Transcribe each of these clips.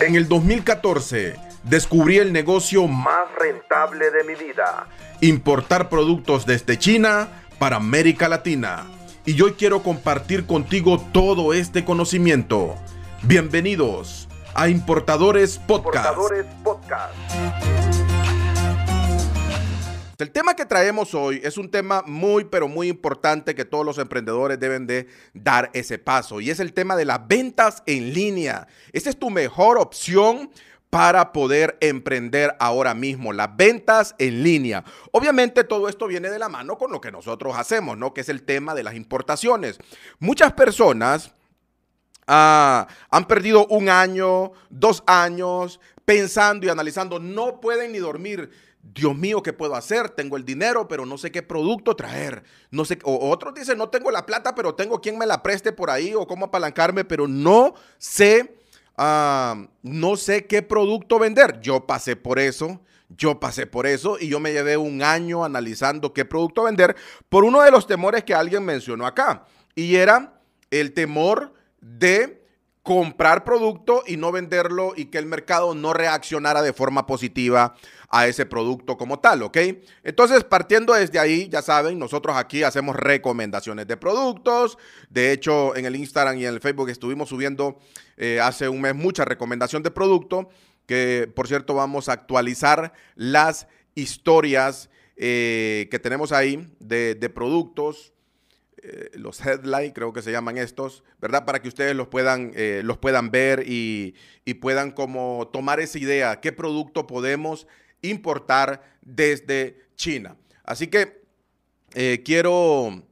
En el 2014 descubrí el negocio más rentable de mi vida. Importar productos desde China para América Latina. Y hoy quiero compartir contigo todo este conocimiento. Bienvenidos a Importadores Podcast. El tema que traemos hoy es un tema muy, pero muy importante que todos los emprendedores deben de dar ese paso y es el tema de las ventas en línea. Esa es tu mejor opción para poder emprender ahora mismo, las ventas en línea. Obviamente todo esto viene de la mano con lo que nosotros hacemos, ¿no? Que es el tema de las importaciones. Muchas personas ah, han perdido un año, dos años pensando y analizando, no pueden ni dormir Dios mío, ¿qué puedo hacer? Tengo el dinero, pero no sé qué producto traer. No sé, o otros dicen, no tengo la plata, pero tengo quien me la preste por ahí o cómo apalancarme, pero no sé, ah, no sé qué producto vender. Yo pasé por eso. Yo pasé por eso y yo me llevé un año analizando qué producto vender por uno de los temores que alguien mencionó acá. Y era el temor de comprar producto y no venderlo y que el mercado no reaccionara de forma positiva a ese producto como tal, ¿ok? Entonces, partiendo desde ahí, ya saben, nosotros aquí hacemos recomendaciones de productos. De hecho, en el Instagram y en el Facebook estuvimos subiendo eh, hace un mes mucha recomendación de producto, que por cierto vamos a actualizar las historias eh, que tenemos ahí de, de productos eh, los headlines, creo que se llaman estos, ¿verdad? Para que ustedes los puedan, eh, los puedan ver y, puedan como tomar esa idea, qué producto podemos importar desde China. Así que eh, quiero,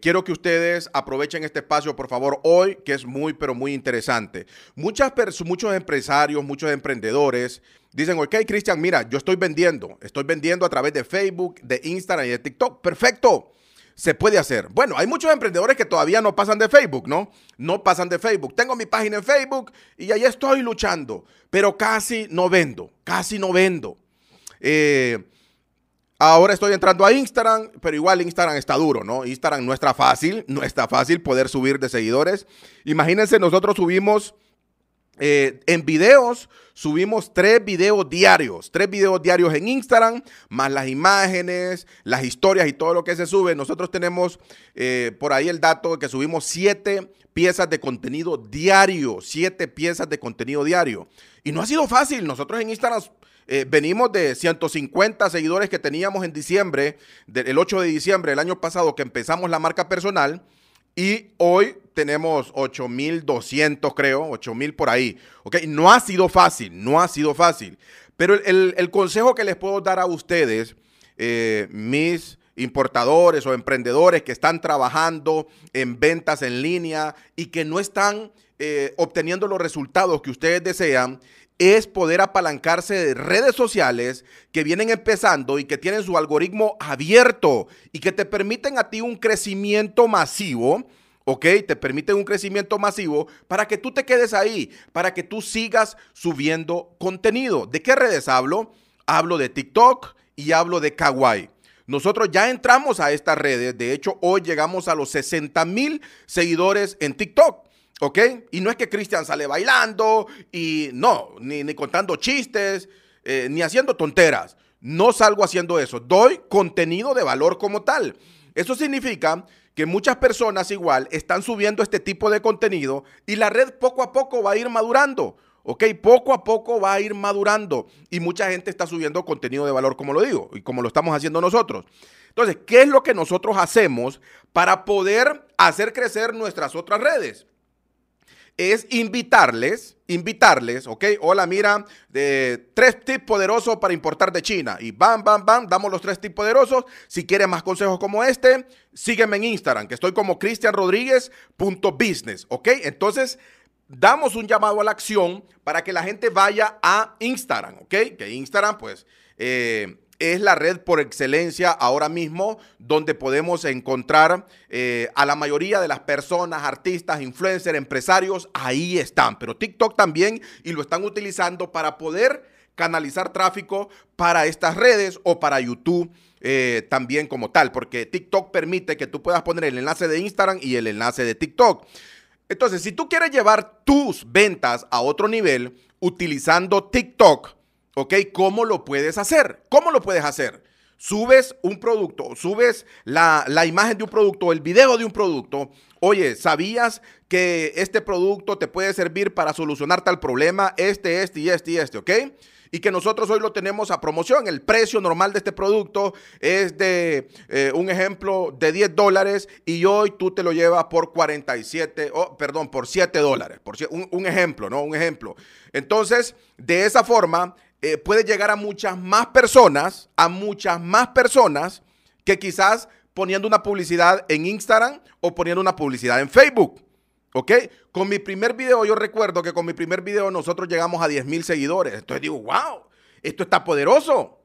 quiero que ustedes aprovechen este espacio, por favor, hoy, que es muy, pero muy interesante. Muchas muchos empresarios, muchos emprendedores dicen, ok, Cristian, mira, yo estoy vendiendo, estoy vendiendo a través de Facebook, de Instagram y de TikTok. Perfecto se puede hacer. Bueno, hay muchos emprendedores que todavía no pasan de Facebook, ¿no? No pasan de Facebook. Tengo mi página en Facebook y ahí estoy luchando, pero casi no vendo, casi no vendo. Eh, ahora estoy entrando a Instagram, pero igual Instagram está duro, ¿no? Instagram no está fácil, no está fácil poder subir de seguidores. Imagínense, nosotros subimos eh, en videos subimos tres videos diarios, tres videos diarios en Instagram, más las imágenes, las historias y todo lo que se sube. Nosotros tenemos eh, por ahí el dato de que subimos siete piezas de contenido diario, siete piezas de contenido diario. Y no ha sido fácil. Nosotros en Instagram eh, venimos de 150 seguidores que teníamos en diciembre, del 8 de diciembre del año pasado que empezamos la marca personal. Y hoy tenemos 8.200, creo, 8.000 por ahí. ¿ok? No ha sido fácil, no ha sido fácil. Pero el, consejo que les puedo dar a ustedes, eh, mis importadores o emprendedores que están trabajando en ventas en línea y que no están eh, obteniendo los resultados que ustedes desean, es poder apalancarse de redes sociales que vienen empezando y que tienen su algoritmo abierto y que te permiten a ti un crecimiento masivo. ¿ok? Te permiten un crecimiento masivo para que tú te quedes ahí, para que tú sigas subiendo contenido. ¿De qué redes hablo? Hablo de TikTok y hablo de Kawaii. Nosotros ya entramos a estas redes, de hecho hoy llegamos a los 60 mil seguidores en TikTok. ¿Ok? Y no es que Cristian sale bailando y no, ni, contando chistes, eh, ni haciendo tonteras. No salgo haciendo eso. Doy contenido de valor como tal. Eso significa que muchas personas igual están subiendo este tipo de contenido y la red poco a poco va a ir madurando. ¿Ok? Poco a poco va a ir madurando y mucha gente está subiendo contenido de valor, como lo digo, y como lo estamos haciendo nosotros. Entonces, ¿qué es lo que nosotros hacemos para poder hacer crecer nuestras otras redes? Es invitarles, invitarles, ¿ok? Hola, mira, de tres tips poderosos para importar de China. Y bam, bam, bam, damos los tres tips poderosos. Si quieres más consejos como este, sígueme en Instagram, que estoy como cristianrodríguez.business, ¿ok? Entonces, damos un llamado a la acción para que la gente vaya a Instagram, ¿ok? Que Instagram, pues, eh, es la red por excelencia ahora mismo donde podemos encontrar eh, a la mayoría de las personas, artistas, influencers, empresarios, ahí están. Pero TikTok también y lo están utilizando para poder canalizar tráfico para estas redes o para YouTube. Eh, también como tal, porque TikTok permite que tú puedas poner el enlace de Instagram y el enlace de TikTok. Entonces, si tú quieres llevar tus ventas a otro nivel utilizando TikTok, ¿ok? ¿Cómo lo puedes hacer? ¿Cómo lo puedes hacer? Subes un producto, subes la, la imagen de un producto, el video de un producto. Oye, ¿sabías que este producto te puede servir para solucionar tal problema? Este, este y este y este, ¿ok? y que nosotros hoy lo tenemos a promoción. El precio normal de este producto es de eh, un ejemplo de 10 dólares y hoy tú te lo llevas por 47, oh, perdón, por 7 dólares. Por, un, un, ejemplo, ¿no? Un ejemplo. Entonces, de esa forma, eh, puede llegar a muchas más personas, a muchas más personas que quizás poniendo una publicidad en Instagram o poniendo una publicidad en Facebook. ¿Ok? Con mi primer video, yo recuerdo que con mi primer video nosotros llegamos a 10 mil seguidores. Entonces digo, wow, esto está poderoso.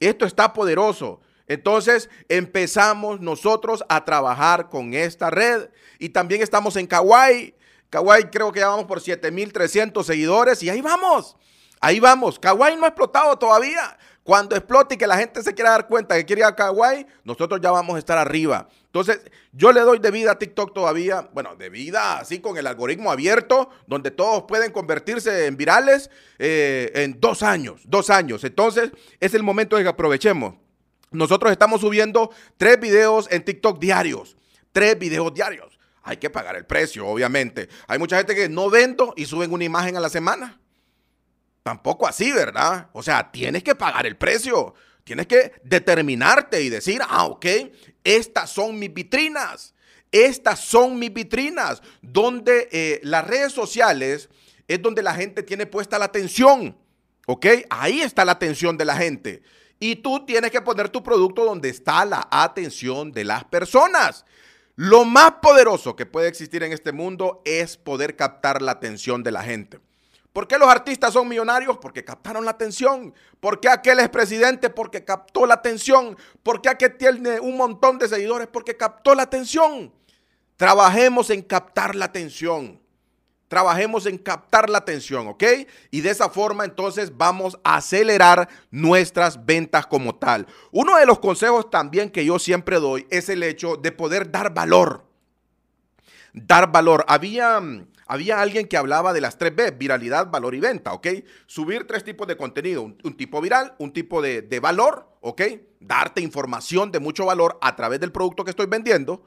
Esto está poderoso. Entonces empezamos nosotros a trabajar con esta red. Y también estamos en Kawaii. Kawaii creo que ya vamos por 7300 seguidores y ahí vamos. Ahí vamos. Kawaii no ha explotado todavía. Cuando explote y que la gente se quiera dar cuenta que quiere ir a Kawaii, nosotros ya vamos a estar arriba. Entonces, yo le doy de vida a TikTok todavía, bueno, de vida así con el algoritmo abierto, donde todos pueden convertirse en virales eh, en dos años, dos años. Entonces, es el momento de que aprovechemos. Nosotros estamos subiendo tres videos en TikTok diarios, tres videos diarios. Hay que pagar el precio, obviamente. Hay mucha gente que no vendo y suben una imagen a la semana. Tampoco así, ¿verdad? O sea, tienes que pagar el precio. Tienes que determinarte y decir, ah, ok, estas son mis vitrinas. Estas son mis vitrinas. Donde eh, las redes sociales es donde la gente tiene puesta la atención. ¿Ok? Ahí está la atención de la gente. Y tú tienes que poner tu producto donde está la atención de las personas. Lo más poderoso que puede existir en este mundo es poder captar la atención de la gente. ¿Por qué los artistas son millonarios? Porque captaron la atención. ¿Por qué aquel es presidente? Porque captó la atención. ¿Por qué aquel tiene un montón de seguidores? Porque captó la atención. Trabajemos en captar la atención. Trabajemos en captar la atención, ¿ok? Y de esa forma entonces vamos a acelerar nuestras ventas como tal. Uno de los consejos también que yo siempre doy es el hecho de poder dar valor. Dar valor. Había había alguien que hablaba de las tres B, viralidad, valor y venta, ¿ok? Subir tres tipos de contenido, un, tipo viral, un tipo de, de, valor, ¿ok? Darte información de mucho valor a través del producto que estoy vendiendo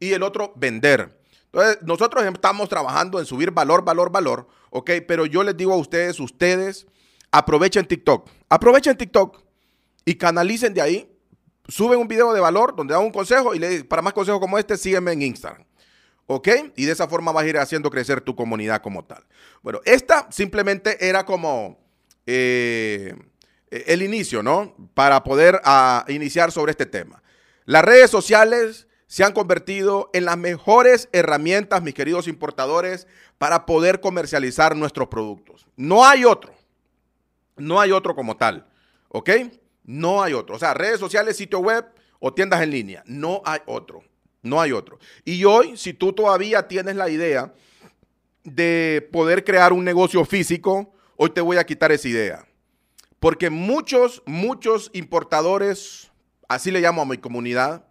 y el otro, vender. Entonces, nosotros estamos trabajando en subir valor, valor, valor, ¿ok? Pero yo les digo a ustedes, ustedes aprovechen TikTok, aprovechen TikTok y canalicen de ahí, suben un video de valor donde dan un consejo y le, para más consejos como este, sígueme en Instagram. ¿Ok? Y de esa forma vas a ir haciendo crecer tu comunidad como tal. Bueno, esta simplemente era como eh, el inicio, ¿no? Para poder ah, iniciar sobre este tema. Las redes sociales se han convertido en las mejores herramientas, mis queridos importadores, para poder comercializar nuestros productos. No hay otro. No hay otro como tal. ¿Ok? No hay otro. O sea, redes sociales, sitio web o tiendas en línea. No hay otro. No hay otro. Y hoy, si tú todavía tienes la idea de poder crear un negocio físico, hoy te voy a quitar esa idea. Porque muchos, muchos importadores, así le llamo a mi comunidad,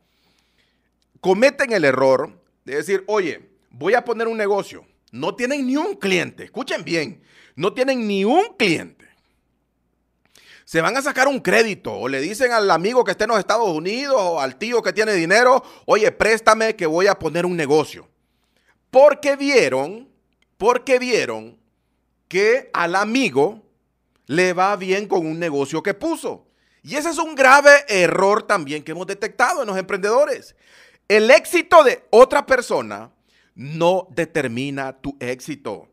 cometen el error de decir, oye, voy a poner un negocio. No tienen ni un cliente. Escuchen bien, no tienen ni un cliente se van a sacar un crédito o le dicen al amigo que esté en los Estados Unidos o al tío que tiene dinero, oye, préstame que voy a poner un negocio. Porque vieron, porque vieron que al amigo le va bien con un negocio que puso. Y ese es un grave error también que hemos detectado en los emprendedores. El éxito de otra persona no determina tu éxito.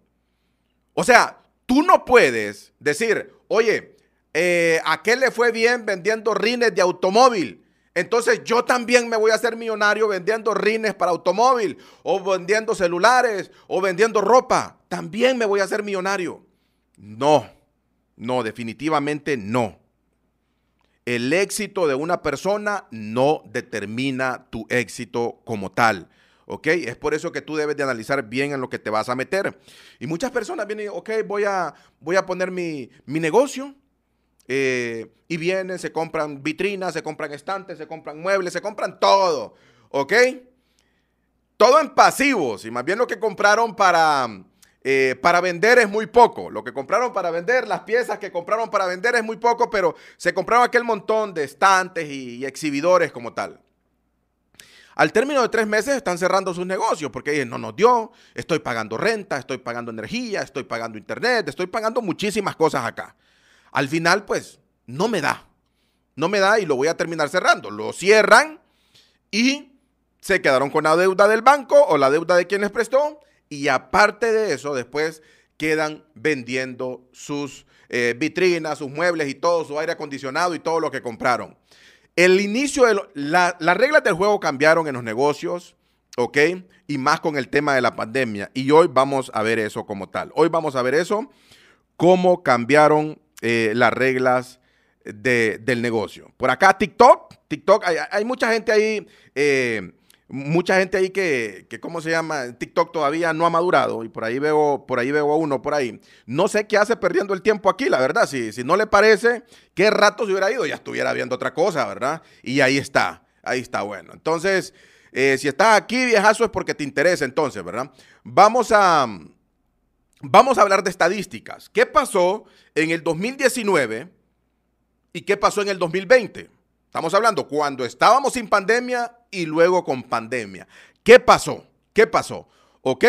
O sea, tú no puedes decir, oye, eh, a qué le fue bien vendiendo rines de automóvil. Entonces yo también me voy a hacer millonario vendiendo rines para automóvil o vendiendo celulares o vendiendo ropa. También me voy a hacer millonario. No, no, definitivamente no. El éxito de una persona no determina tu éxito como tal. ¿ok? Es por eso que tú debes de analizar bien en lo que te vas a meter. Y muchas personas vienen, ok, voy a, voy a poner mi, mi negocio, eh, y vienen, se compran vitrinas, se compran estantes, se compran muebles, se compran todo. ¿Ok? todo en pasivos y más bien lo que compraron para, eh, para vender es muy poco. Lo que compraron para vender, las piezas que compraron para vender es muy poco, pero se compraron aquel montón de estantes y, exhibidores como tal. Al término de tres meses están cerrando sus negocios porque dicen, no nos dio, estoy pagando renta, estoy pagando energía, estoy pagando internet, estoy pagando muchísimas cosas acá. Al final, pues, no me da. No me da y lo voy a terminar cerrando. Lo cierran y se quedaron con la deuda del banco o la deuda de quien les prestó y aparte de eso, después quedan vendiendo sus eh, vitrinas, sus muebles y todo, su aire acondicionado y todo lo que compraron. El inicio de las reglas del juego cambiaron en los negocios, ¿ok? Y más con el tema de la pandemia. Y hoy vamos a ver eso como tal. Hoy vamos a ver eso, cómo cambiaron eh, las reglas del negocio. Por acá TikTok, TikTok, hay, mucha gente ahí eh, mucha gente ahí que, que, ¿cómo se llama? TikTok todavía no ha madurado y por ahí veo, por ahí veo a uno por ahí. No sé qué hace perdiendo el tiempo aquí, la verdad. Si, si no le parece, qué rato se hubiera ido, ya estuviera viendo otra cosa, ¿verdad? Y ahí está, ahí está bueno. Entonces, eh, si estás aquí, viejazo, es porque te interesa entonces, ¿verdad? Vamos a, vamos a hablar de estadísticas. ¿Qué pasó en el 2019 y qué pasó en el 2020? Estamos hablando cuando estábamos sin pandemia y luego con pandemia. ¿Qué pasó? ¿Qué pasó? ¿Ok?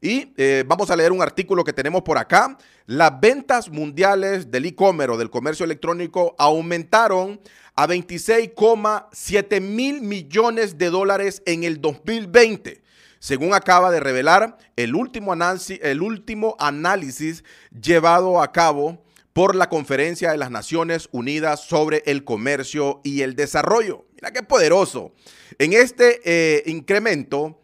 Y eh, vamos a leer un artículo que tenemos por acá. Las ventas mundiales del e-commerce o del comercio electrónico aumentaron a 26,7 mil millones de dólares en el 2020 según acaba de revelar el último, análisis, el último análisis llevado a cabo por la Conferencia de las Naciones Unidas sobre el Comercio y el Desarrollo. Mira qué poderoso. En este eh, incremento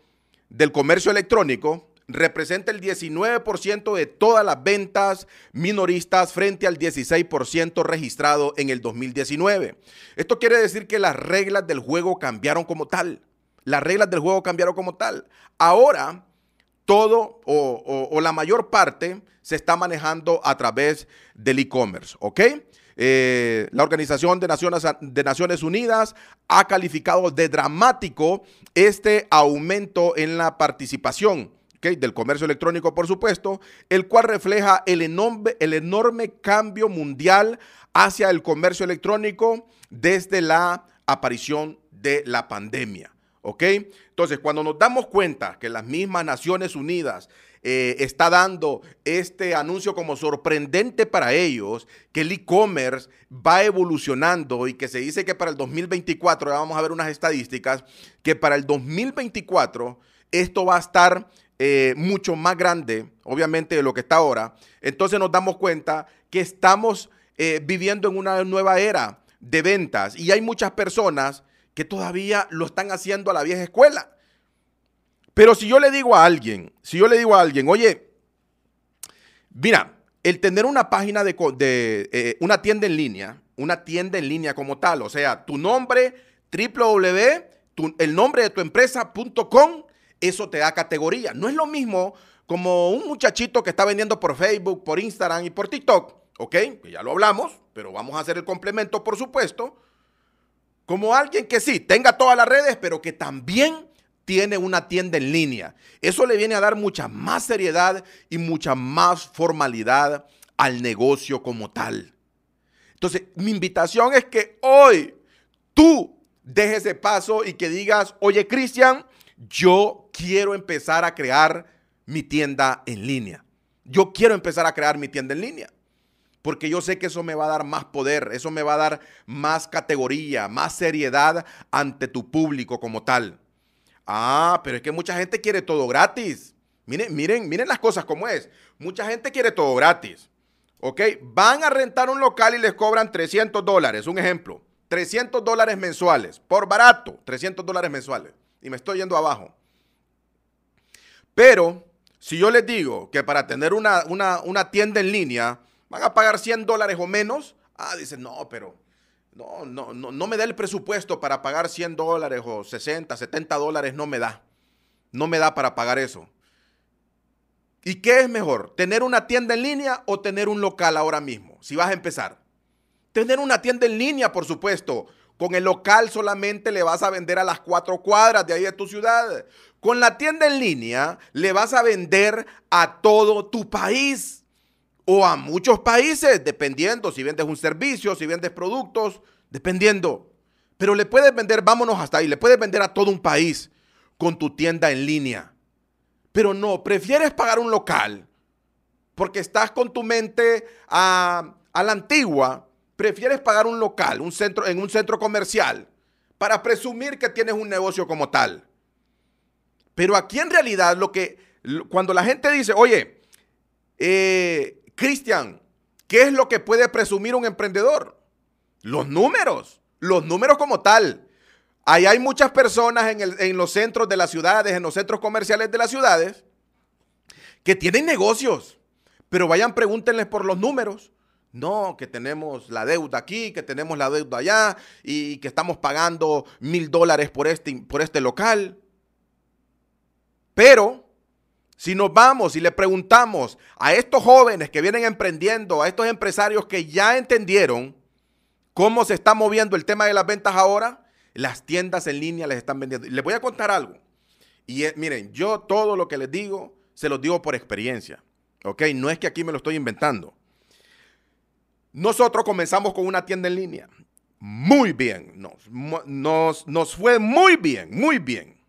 del comercio electrónico, representa el 19% de todas las ventas minoristas frente al 16% registrado en el 2019. Esto quiere decir que las reglas del juego cambiaron como tal. Las reglas del juego cambiaron como tal. Ahora todo o, la mayor parte se está manejando a través del e-commerce, ¿ok? Eh, la Organización de Naciones, de Naciones Unidas ha calificado de dramático este aumento en la participación del comercio electrónico, por supuesto, el cual refleja el enorme, el enorme cambio mundial hacia el comercio electrónico desde la aparición de la pandemia. ¿Ok? Entonces, cuando nos damos cuenta que las mismas Naciones Unidas eh, está dando este anuncio como sorprendente para ellos, que el e-commerce va evolucionando y que se dice que para el 2024, ya vamos a ver unas estadísticas, que para el 2024 esto va a estar eh, mucho más grande, obviamente, de lo que está ahora. Entonces nos damos cuenta que estamos eh, viviendo en una nueva era de ventas y hay muchas personas que todavía lo están haciendo a la vieja escuela. Pero si yo le digo a alguien, si yo le digo a alguien, oye, mira, el tener una página de, eh, una tienda en línea, una tienda en línea como tal, o sea, tu nombre, www, el nombre de tu empresa.com, eso te da categoría. No es lo mismo como un muchachito que está vendiendo por Facebook, por Instagram y por TikTok, ¿ok? Que ya lo hablamos, pero vamos a hacer el complemento, por supuesto como alguien que sí, tenga todas las redes, pero que también tiene una tienda en línea. Eso le viene a dar mucha más seriedad y mucha más formalidad al negocio como tal. Entonces, mi invitación es que hoy tú dejes ese paso y que digas, oye, Cristian, yo quiero empezar a crear mi tienda en línea. Yo quiero empezar a crear mi tienda en línea porque yo sé que eso me va a dar más poder, eso me va a dar más categoría, más seriedad ante tu público como tal. Ah, pero es que mucha gente quiere todo gratis. Miren, miren, miren las cosas como es. Mucha gente quiere todo gratis. ¿Ok? Van a rentar un local y les cobran 300 dólares, un ejemplo. 300 dólares mensuales, por barato, 300 dólares mensuales. Y me estoy yendo abajo. Pero si yo les digo que para tener una, una, una tienda en línea, van a pagar 100 dólares o menos. Ah, dicen, no, pero no, no, no, no me da el presupuesto para pagar 100 dólares o 60, 70 dólares, no me da. No me da para pagar eso. ¿Y qué es mejor? ¿Tener una tienda en línea o tener un local ahora mismo? Si vas a empezar. Tener una tienda en línea, por supuesto. Con el local solamente le vas a vender a las cuatro cuadras de ahí de tu ciudad. Con la tienda en línea le vas a vender a todo tu país o a muchos países, dependiendo si vendes un servicio, si vendes productos, dependiendo. Pero le puedes vender, vámonos hasta ahí, le puedes vender a todo un país con tu tienda en línea. Pero no, prefieres pagar un local porque estás con tu mente a, a la antigua prefieres pagar un local, un centro, en un centro comercial, para presumir que tienes un negocio como tal. Pero aquí en realidad lo que, cuando la gente dice, oye, eh, Cristian, ¿qué es lo que puede presumir un emprendedor? Los números, los números como tal. Ahí hay muchas personas en, en los centros de las ciudades, en los centros comerciales de las ciudades, que tienen negocios, pero vayan, pregúntenles por los números. No, que tenemos la deuda aquí, que tenemos la deuda allá y que estamos pagando mil dólares por este, por este local. Pero si nos vamos y le preguntamos a estos jóvenes que vienen emprendiendo, a estos empresarios que ya entendieron cómo se está moviendo el tema de las ventas ahora, las tiendas en línea les están vendiendo. Les voy a contar algo. Y miren, yo todo lo que les digo, se los digo por experiencia. ¿Ok? No es que aquí me lo estoy inventando. Nosotros comenzamos con una tienda en línea. Muy bien, nos, nos, fue muy bien, muy bien.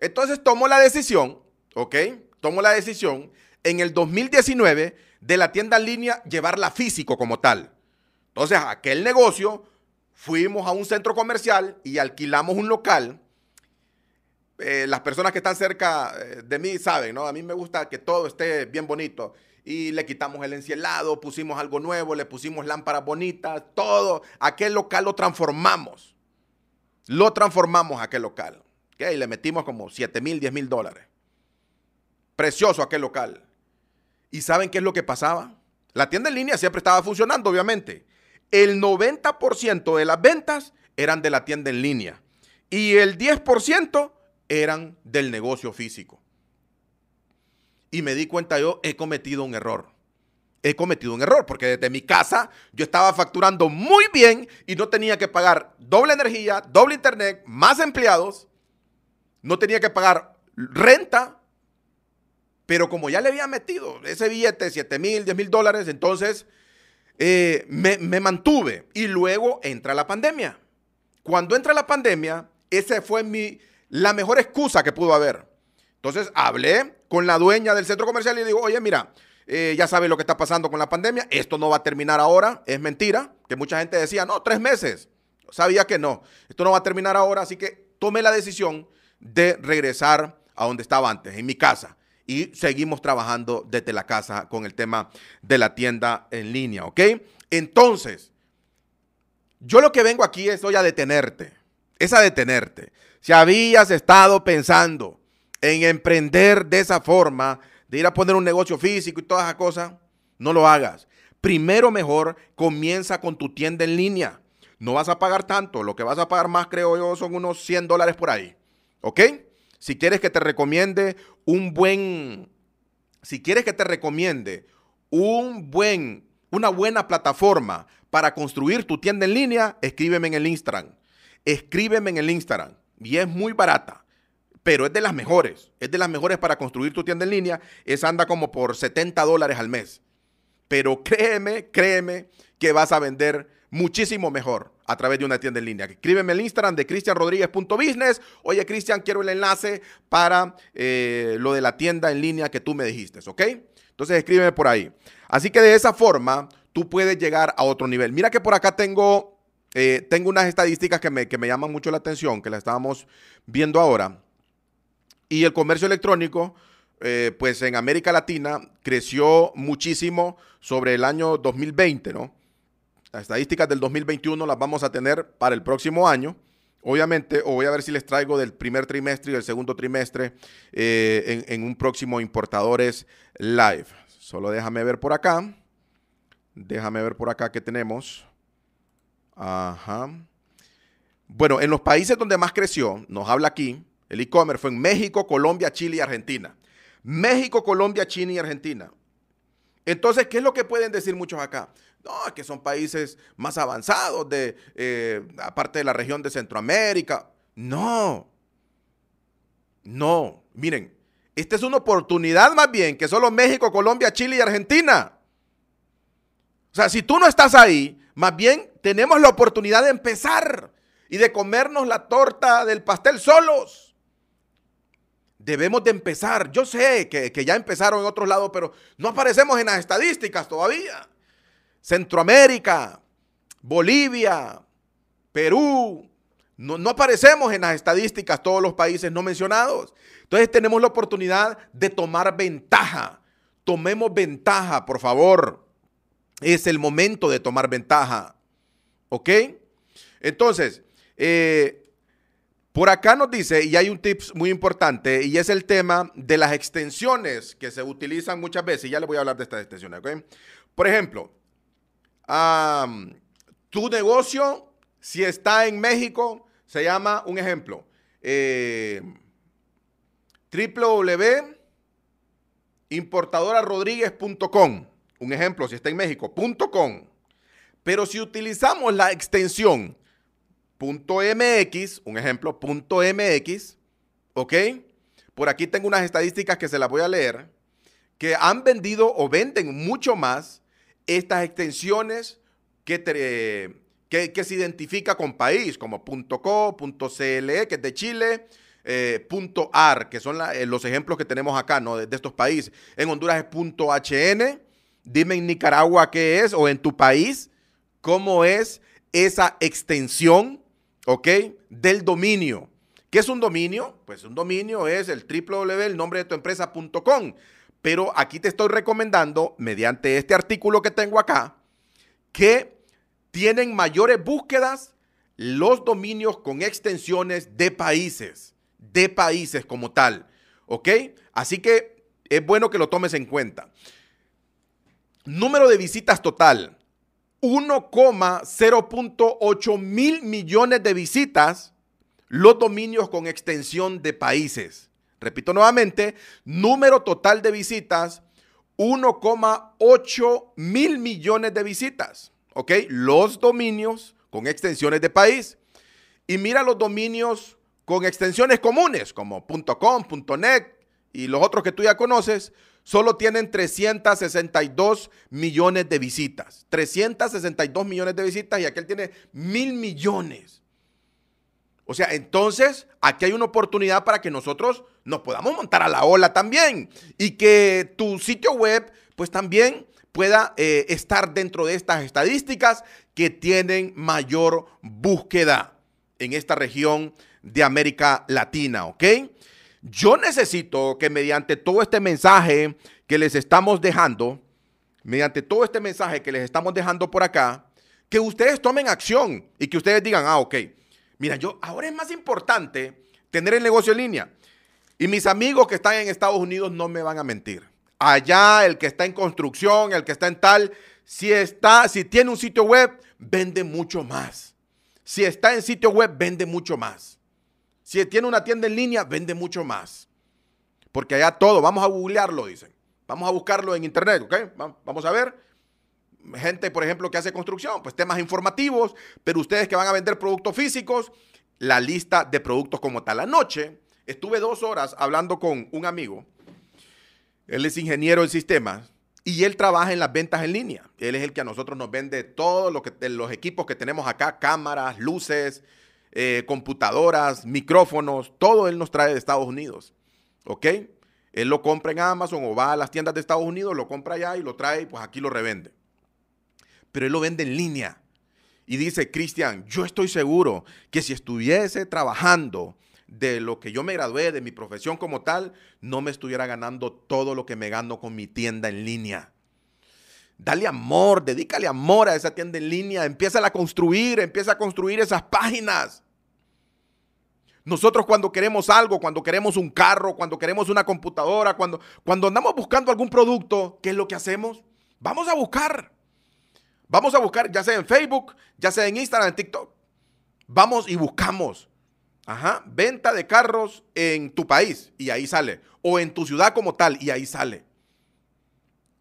Entonces tomó la decisión, ¿ok? Tomó la decisión en el 2019 de la tienda en línea llevarla físico como tal. Entonces, aquel negocio, fuimos a un centro comercial y alquilamos un local. Eh, las personas que están cerca eh, de mí saben, ¿no? A mí me gusta que todo esté bien bonito y le quitamos el encielado, pusimos algo nuevo, le pusimos lámparas bonitas, todo. Aquel local lo transformamos. Lo transformamos aquel local. Y le metimos como 7 mil, 10 mil dólares. Precioso aquel local. ¿Y saben qué es lo que pasaba? La tienda en línea siempre estaba funcionando, obviamente. El 90% de las ventas eran de la tienda en línea. Y el 10% eran del negocio físico y me di cuenta yo, he cometido un error. He cometido un error porque desde mi casa yo estaba facturando muy bien y no tenía que pagar doble energía, doble internet, más empleados. No tenía que pagar renta. Pero como ya le había metido ese billete, 7 mil, 10 mil dólares, entonces eh, me, mantuve. Y luego entra la pandemia. Cuando entra la pandemia, esa fue mi, la mejor excusa que pudo haber. Entonces hablé con la dueña del centro comercial y le digo, oye, mira, eh, ya sabes lo que está pasando con la pandemia, esto no va a terminar ahora, es mentira, que mucha gente decía, no, tres meses, sabía que no, esto no va a terminar ahora, así que tomé la decisión de regresar a donde estaba antes, en mi casa. Y seguimos trabajando desde la casa con el tema de la tienda en línea, ¿ok? Entonces, yo lo que vengo aquí es hoy a detenerte, es a detenerte. Si habías estado pensando en emprender de esa forma, de ir a poner un negocio físico y todas esas cosas, no lo hagas. Primero mejor comienza con tu tienda en línea. No vas a pagar tanto, lo que vas a pagar más creo yo son unos 100 dólares por ahí. ¿Ok? Si quieres que te recomiende un buen, si quieres que te recomiende un buen, una buena plataforma para construir tu tienda en línea, escríbeme en el Instagram. Escríbeme en el Instagram. Y es muy barata pero es de las mejores. Es de las mejores para construir tu tienda en línea. Es anda como por 70 dólares al mes. Pero créeme, créeme que vas a vender muchísimo mejor a través de una tienda en línea. Escríbeme el Instagram de cristianrodríguez.business. Oye, Cristian, quiero el enlace para eh, lo de la tienda en línea que tú me dijiste, ¿ok? Entonces escríbeme por ahí. Así que de esa forma tú puedes llegar a otro nivel. Mira que por acá tengo, eh, tengo unas estadísticas que me, que me llaman mucho la atención, que la estábamos viendo ahora. Y el comercio electrónico, eh, pues en América Latina creció muchísimo sobre el año 2020, ¿no? Las estadísticas del 2021 las vamos a tener para el próximo año. Obviamente, o voy a ver si les traigo del primer trimestre y del segundo trimestre eh, en, en, un próximo Importadores Live. Solo déjame ver por acá. Déjame ver por acá qué tenemos. Ajá. Bueno, en los países donde más creció, nos habla aquí, el e-commerce fue en México, Colombia, Chile y Argentina. México, Colombia, China y Argentina. Entonces, ¿qué es lo que pueden decir muchos acá? No, que son países más avanzados, de, eh, aparte de la región de Centroamérica. No, no, miren, esta es una oportunidad más bien que solo México, Colombia, Chile y Argentina. O sea, si tú no estás ahí, más bien tenemos la oportunidad de empezar y de comernos la torta del pastel solos. Debemos de empezar. Yo sé que, que ya empezaron en otros lados, pero no aparecemos en las estadísticas todavía. Centroamérica, Bolivia, Perú, no, aparecemos en las estadísticas todos los países no mencionados. Entonces tenemos la oportunidad de tomar ventaja. Tomemos ventaja, por favor. Es el momento de tomar ventaja. ¿Ok? Entonces, eh, por acá nos dice, y hay un tip muy importante, y es el tema de las extensiones que se utilizan muchas veces. Y ya les voy a hablar de estas extensiones. ¿ok? Por ejemplo, tu negocio, si está en México, se llama, un ejemplo, eh, www.importadorarodríguez.com. Un ejemplo, si está en México, .com. Pero si utilizamos la extensión .mx, un ejemplo, .mx, ¿ok? Por aquí tengo unas estadísticas que se las voy a leer, que han vendido o venden mucho más estas extensiones que, que, se identifica con país, como .co, .cle, que es de Chile, eh, .ar, que son eh, los ejemplos que tenemos acá, ¿no? De, estos países. En Honduras es .hn. Dime en Nicaragua qué es, o en tu país, cómo es esa extensión, ¿ok? Del dominio. ¿Qué es un dominio? Pues un dominio es el www, el nombre de tu empresa.com. Pero aquí te estoy recomendando, mediante este artículo que tengo acá, que tienen mayores búsquedas los dominios con extensiones de países, de países como tal. ¿Ok? Así que es bueno que lo tomes en cuenta. Número de visitas total. 1,0.8 mil millones de visitas los dominios con extensión de países. Repito nuevamente, número total de visitas, 1,8 mil millones de visitas. ¿ok? Los dominios con extensiones de país. Y mira los dominios con extensiones comunes como .com, .net y los otros que tú ya conoces, solo tienen 362 millones de visitas. 362 millones de visitas y aquel tiene mil millones. O sea, entonces aquí hay una oportunidad para que nosotros nos podamos montar a la ola también y que tu sitio web pues también pueda eh, estar dentro de estas estadísticas que tienen mayor búsqueda en esta región de América Latina, ¿ok? Yo necesito que mediante todo este mensaje que les estamos dejando, mediante todo este mensaje que les estamos dejando por acá, que ustedes tomen acción y que ustedes digan, ah, ok, mira, yo ahora es más importante tener el negocio en línea. Y mis amigos que están en Estados Unidos no me van a mentir allá, el que está en construcción, el que está en tal, si está, si tiene un sitio web, vende mucho más. Si está en sitio web, vende mucho más. Si tiene una tienda en línea, vende mucho más. Porque allá todo, vamos a googlearlo, dicen. Vamos a buscarlo en internet, ¿ok? Vamos a ver. Gente, por ejemplo, que hace construcción, pues temas informativos, pero ustedes que van a vender productos físicos, la lista de productos como tal. Anoche estuve dos horas hablando con un amigo él es ingeniero de sistemas y él trabaja en las ventas en línea. Él es el que a nosotros nos vende todos lo los equipos que tenemos acá, cámaras, luces, eh, computadoras, micrófonos, todo él nos trae de Estados Unidos. ¿Ok? Él lo compra en Amazon o va a las tiendas de Estados Unidos, lo compra allá y lo trae y pues aquí lo revende. Pero él lo vende en línea. Y dice, Cristian, yo estoy seguro que si estuviese trabajando de lo que yo me gradué, de mi profesión como tal, no me estuviera ganando todo lo que me gano con mi tienda en línea. Dale amor, dedícale amor a esa tienda en línea, empieza a construir, empieza a construir esas páginas. Nosotros cuando queremos algo, cuando queremos un carro, cuando queremos una computadora, cuando, cuando andamos buscando algún producto, ¿qué es lo que hacemos? Vamos a buscar. Vamos a buscar, ya sea en Facebook, ya sea en Instagram, en TikTok. Vamos y buscamos. Ajá, venta de carros en tu país y ahí sale. O en tu ciudad como tal y ahí sale.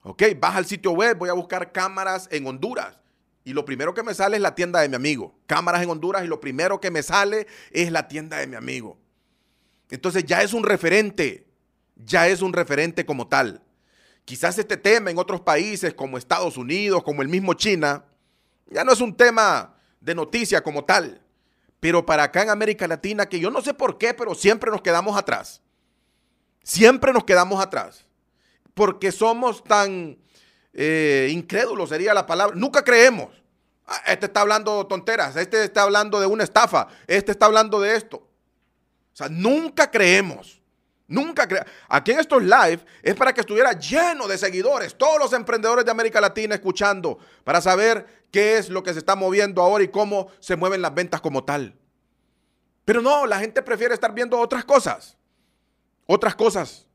Ok, baja al sitio web, voy a buscar cámaras en Honduras. Y lo primero que me sale es la tienda de mi amigo. Cámaras en Honduras y lo primero que me sale es la tienda de mi amigo. Entonces ya es un referente, ya es un referente como tal. Quizás este tema en otros países como Estados Unidos, como el mismo China, ya no es un tema de noticia como tal. Pero para acá en América Latina, que yo no sé por qué, pero siempre nos quedamos atrás. Siempre nos quedamos atrás. Porque somos tan eh, incrédulos, sería la palabra. Nunca creemos. Ah, este está hablando tonteras, este está hablando de una estafa, este está hablando de esto. O sea, nunca creemos. Nunca creemos. Aquí en estos live es para que estuviera lleno de seguidores, todos los emprendedores de América Latina escuchando, para saber qué es lo que se está moviendo ahora y cómo se mueven las ventas como tal. Pero no, la gente prefiere estar viendo otras cosas. Otras cosas.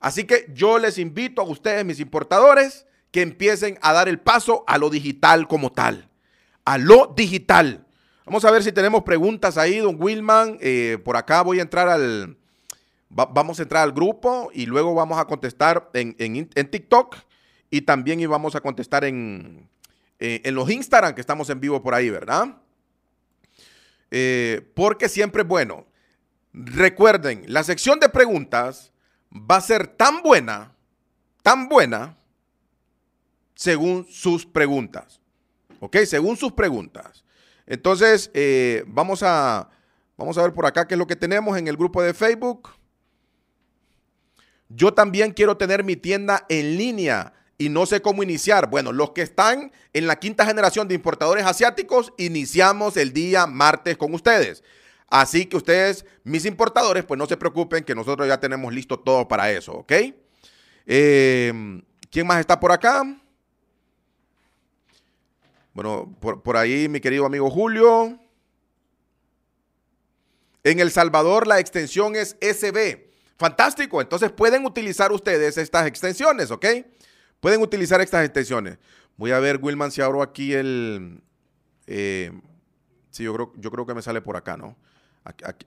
Así que yo les invito a ustedes, mis importadores, que empiecen a dar el paso a lo digital como tal. A lo digital. Vamos a ver si tenemos preguntas ahí, don Wilman. Eh, por acá voy a entrar al. Vamos a entrar al grupo y luego vamos a contestar en, TikTok y también íbamos a contestar en, eh, en los Instagram, que estamos en vivo por ahí, ¿verdad? Eh, porque siempre es bueno. Recuerden, la sección de preguntas va a ser tan buena, tan buena, según sus preguntas. ¿Ok? Según sus preguntas. Entonces, eh, vamos, a, vamos a ver por acá qué es lo que tenemos en el grupo de Facebook. Yo también quiero tener mi tienda en línea y no sé cómo iniciar. Bueno, los que están en la quinta generación de importadores asiáticos, iniciamos el día martes con ustedes. Así que ustedes, mis importadores, pues no se preocupen que nosotros ya tenemos listo todo para eso, ¿ok? Eh, ¿Quién más está por acá? Bueno, por, ahí mi querido amigo Julio. En El Salvador la extensión es SB. Fantástico. Entonces pueden utilizar ustedes estas extensiones, ¿ok? Pueden utilizar estas extensiones. Voy a ver, Wilman, si abro aquí el... Eh, sí, yo creo, yo creo que me sale por acá, ¿no?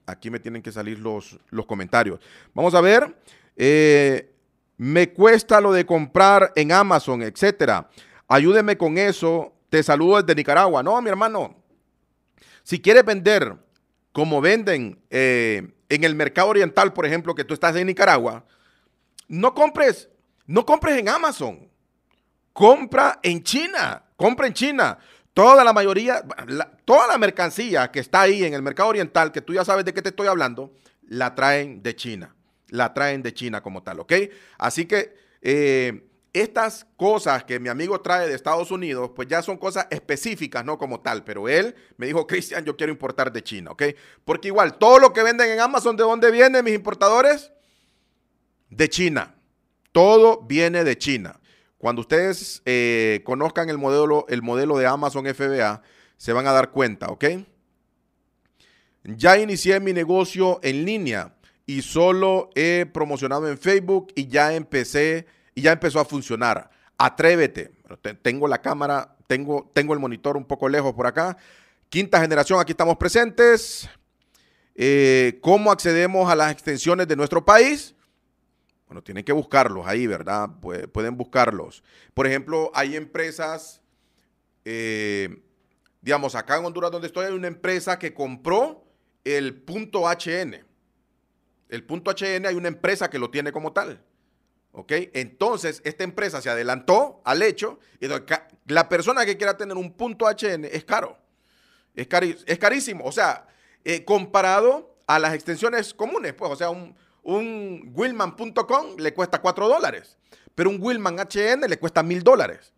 Aquí, me tienen que salir los, los comentarios. Vamos a ver. Eh, me cuesta lo de comprar en Amazon, etcétera. Ayúdeme con eso. Te saludo desde Nicaragua. No, mi hermano. Si quieres vender como venden eh, en el mercado oriental, por ejemplo, que tú estás en Nicaragua, no compres, no compres en Amazon. Compra en China. Compra en China. Toda la mayoría, toda la mercancía que está ahí en el mercado oriental, que tú ya sabes de qué te estoy hablando, la traen de China. La traen de China como tal, ¿ok? Así que eh, estas cosas que mi amigo trae de Estados Unidos, pues ya son cosas específicas, no como tal. Pero él me dijo, Cristian, yo quiero importar de China, ¿ok? Porque igual, todo lo que venden en Amazon, ¿de dónde vienen mis importadores? De China. Todo viene de China. Cuando ustedes eh, conozcan el modelo, el modelo de Amazon FBA, se van a dar cuenta, ¿ok? Ya inicié mi negocio en línea y solo he promocionado en Facebook y ya empecé y ya empezó a funcionar. Atrévete. Tengo la cámara, tengo, tengo el monitor un poco lejos por acá. Quinta generación, aquí estamos presentes. Eh, ¿Cómo accedemos a las extensiones de nuestro país? Bueno, tienen que buscarlos ahí, ¿verdad? pueden buscarlos. Por ejemplo, hay empresas, eh, digamos, acá en Honduras donde estoy, hay una empresa que compró el punto HN. El punto HN hay una empresa que lo tiene como tal. ¿Ok? Entonces, esta empresa se adelantó al hecho y la persona que quiera tener un punto HN es caro. Es, es carísimo. O sea, eh, comparado a las extensiones comunes, pues, o sea, un, un Willman.com le cuesta 4 dólares, pero un Willman HN le cuesta mil dólares.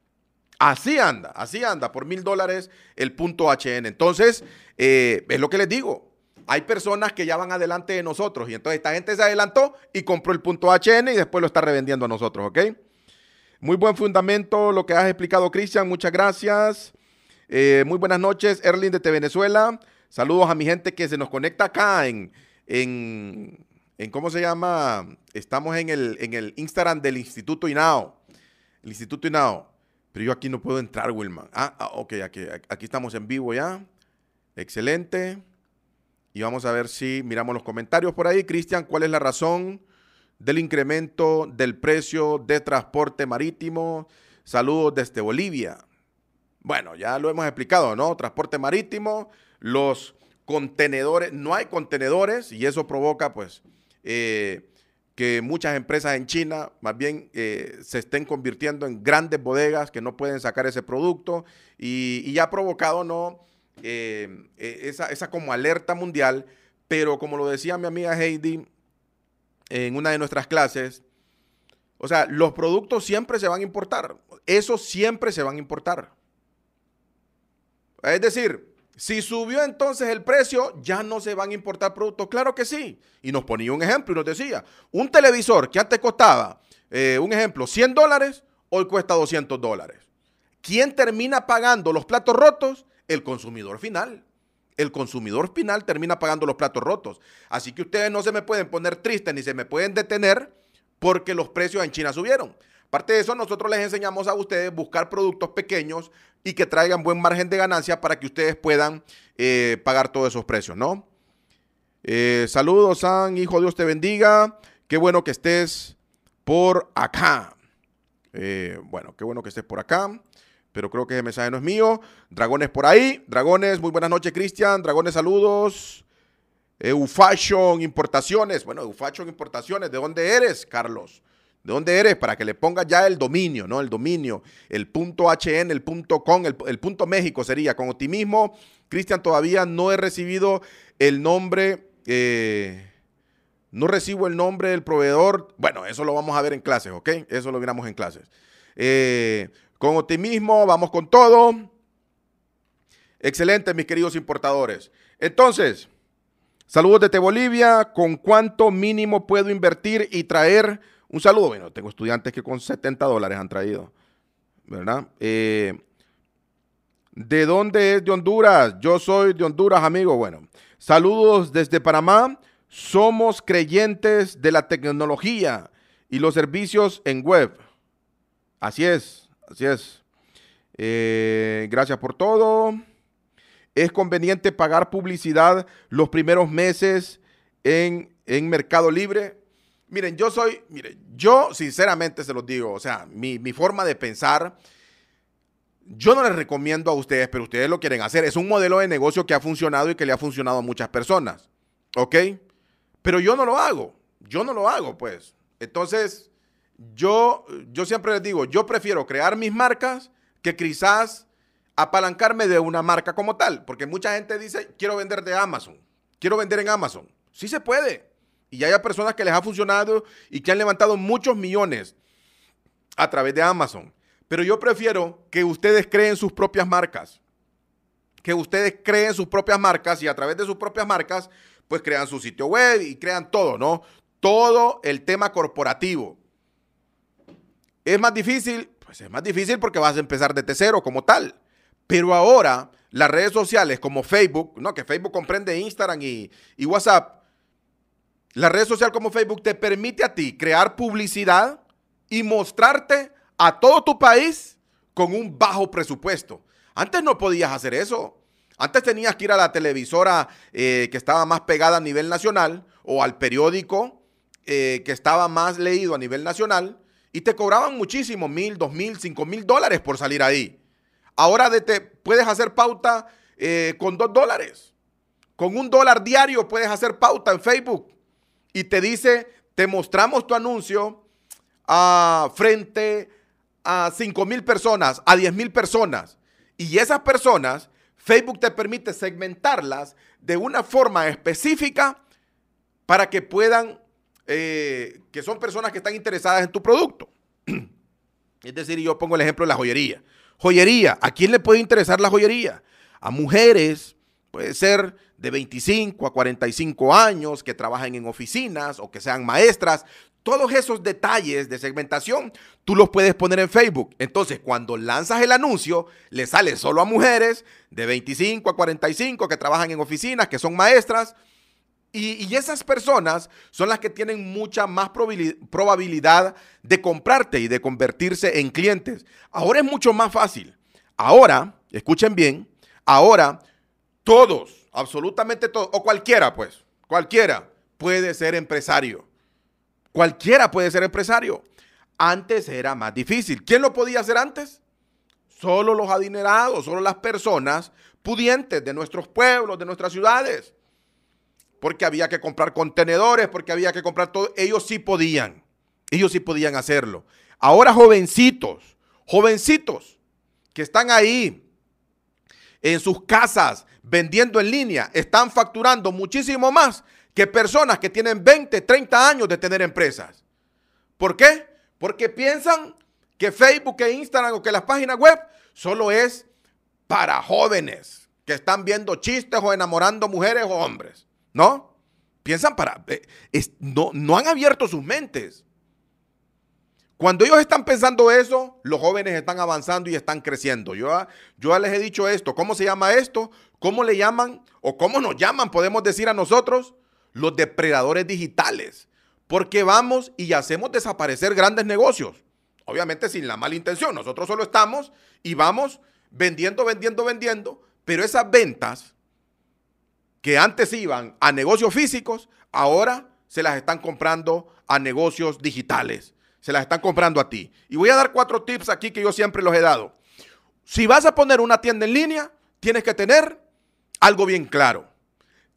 Así anda, así anda, por mil dólares el punto HN. Entonces, eh, es lo que les digo. Hay personas que ya van adelante de nosotros y entonces esta gente se adelantó y compró el punto HN y después lo está revendiendo a nosotros, ¿ok? Muy buen fundamento lo que has explicado, Cristian. Muchas gracias. Eh, muy buenas noches, Erling de Venezuela. Saludos a mi gente que se nos conecta acá en, en en cómo se llama, estamos en el, en el Instagram del Instituto INAO, el Instituto INAO, pero yo aquí no puedo entrar, Wilman. Ah, ah ok, aquí estamos en vivo ya. Excelente. Y vamos a ver si miramos los comentarios por ahí. Cristian, ¿cuál es la razón del incremento del precio de transporte marítimo. Saludos desde Bolivia. Bueno, ya lo hemos explicado, ¿no? Transporte marítimo, los contenedores, no hay contenedores y eso provoca pues eh, que muchas empresas en China más bien eh, se estén convirtiendo en grandes bodegas que no pueden sacar ese producto y, ya ha provocado no eh, esa, esa como alerta mundial, pero como lo decía mi amiga Heidi en una de nuestras clases, o sea, los productos siempre se van a importar, esos siempre se van a importar. Es decir, si subió entonces el precio, ya no se van a importar productos. Claro que sí. Y nos ponía un ejemplo y nos decía, un televisor que antes costaba, eh, un ejemplo, 100 dólares, hoy cuesta 200 dólares. ¿Quién termina pagando los platos rotos? El consumidor final. El consumidor final termina pagando los platos rotos. Así que ustedes no se me pueden poner tristes ni se me pueden detener porque los precios en China subieron. Aparte de eso, nosotros les enseñamos a ustedes buscar productos pequeños y que traigan buen margen de ganancia para que ustedes puedan eh, pagar todos esos precios, ¿no? Eh, saludos, San, hijo, Dios te bendiga. Qué bueno que estés por acá. Eh, bueno, qué bueno que estés por acá. Pero creo que ese mensaje no es mío. Dragones por ahí. Dragones, muy buenas noches, Cristian. Dragones, saludos. Eufashion Importaciones. Bueno, Eufashion Importaciones. ¿De dónde eres, Carlos? ¿De dónde eres? Para que le pongas ya el dominio, ¿no? El dominio, el punto HN, el punto com, el, punto México sería. Con optimismo, Cristian, todavía no he recibido el nombre, eh, no recibo el nombre del proveedor. Bueno, eso lo vamos a ver en clases, ¿ok? Eso lo miramos en clases. Eh, con optimismo, vamos con todo. Excelente, mis queridos importadores. Entonces, saludos desde Bolivia. ¿Con cuánto mínimo puedo invertir y traer? Un saludo, bueno, tengo estudiantes que con 70 dólares han traído, ¿verdad? Eh, ¿De dónde es de Honduras? Yo soy de Honduras, amigo. Bueno, saludos desde Panamá. Somos creyentes de la tecnología y los servicios en web. Así es, así es. Eh, gracias por todo. Es conveniente pagar publicidad los primeros meses en, en Mercado Libre. Miren, yo soy, miren, yo sinceramente se los digo, o sea, mi, forma de pensar, yo no les recomiendo a ustedes, pero ustedes lo quieren hacer. Es un modelo de negocio que ha funcionado y que le ha funcionado a muchas personas, ¿ok? Pero yo no lo hago, yo no lo hago, pues. Entonces, yo, yo siempre les digo, yo prefiero crear mis marcas que quizás apalancarme de una marca como tal, porque mucha gente dice, quiero vender de Amazon, quiero vender en Amazon. Sí se puede. Y hay personas que les ha funcionado y que han levantado muchos millones a través de Amazon. Pero yo prefiero que ustedes creen sus propias marcas. Que ustedes creen sus propias marcas y a través de sus propias marcas, pues crean su sitio web y crean todo, ¿no? Todo el tema corporativo. ¿Es más difícil? Pues es más difícil porque vas a empezar desde cero como tal. Pero ahora las redes sociales como Facebook, ¿no? Que Facebook comprende Instagram y, WhatsApp, la red social como Facebook te permite a ti crear publicidad y mostrarte a todo tu país con un bajo presupuesto. Antes no podías hacer eso. Antes tenías que ir a la televisora eh, que estaba más pegada a nivel nacional o al periódico eh, que estaba más leído a nivel nacional y te cobraban muchísimo, mil, dos mil, cinco mil dólares por salir ahí. Ahora de te, puedes hacer pauta eh, con dos dólares. Con un dólar diario puedes hacer pauta en Facebook y te dice, te mostramos tu anuncio a frente a 5 mil personas, a 10 mil personas. Y esas personas, Facebook te permite segmentarlas de una forma específica para que puedan, eh, que son personas que están interesadas en tu producto. Es decir, yo pongo el ejemplo de la joyería. Joyería, ¿a quién le puede interesar la joyería? A mujeres, puede ser de 25 a 45 años, que trabajen en oficinas o que sean maestras. Todos esos detalles de segmentación tú los puedes poner en Facebook. Entonces, cuando lanzas el anuncio, le sale solo a mujeres de 25 a 45 que trabajan en oficinas, que son maestras. Y, esas personas son las que tienen mucha más probabilidad de comprarte y de convertirse en clientes. Ahora es mucho más fácil. Ahora, escuchen bien, ahora todos absolutamente todo, o cualquiera, pues, cualquiera puede ser empresario. Cualquiera puede ser empresario. Antes era más difícil. ¿Quién lo podía hacer antes? Solo los adinerados, solo las personas pudientes de nuestros pueblos, de nuestras ciudades. Porque había que comprar contenedores, porque había que comprar todo. Ellos sí podían. Ellos sí podían hacerlo. Ahora jovencitos, jovencitos que están ahí en sus casas vendiendo en línea, están facturando muchísimo más que personas que tienen 20, 30 años de tener empresas. ¿Por qué? Porque piensan que Facebook, que Instagram o que las páginas web solo es para jóvenes que están viendo chistes o enamorando mujeres o hombres. ¿No? Piensan para... Eh, no, no han abierto sus mentes. Cuando ellos están pensando eso, los jóvenes están avanzando y están creciendo. Yo, yo les he dicho esto. ¿Cómo se llama esto? ¿Cómo le llaman? ¿O cómo nos llaman? Podemos decir a nosotros los depredadores digitales. Porque vamos y hacemos desaparecer grandes negocios. Obviamente sin la mala intención. Nosotros solo estamos y vamos vendiendo, vendiendo, vendiendo. Pero esas ventas que antes iban a negocios físicos, ahora se las están comprando a negocios digitales se las están comprando a ti. Y voy a dar cuatro tips aquí que yo siempre los he dado. Si vas a poner una tienda en línea, tienes que tener algo bien claro.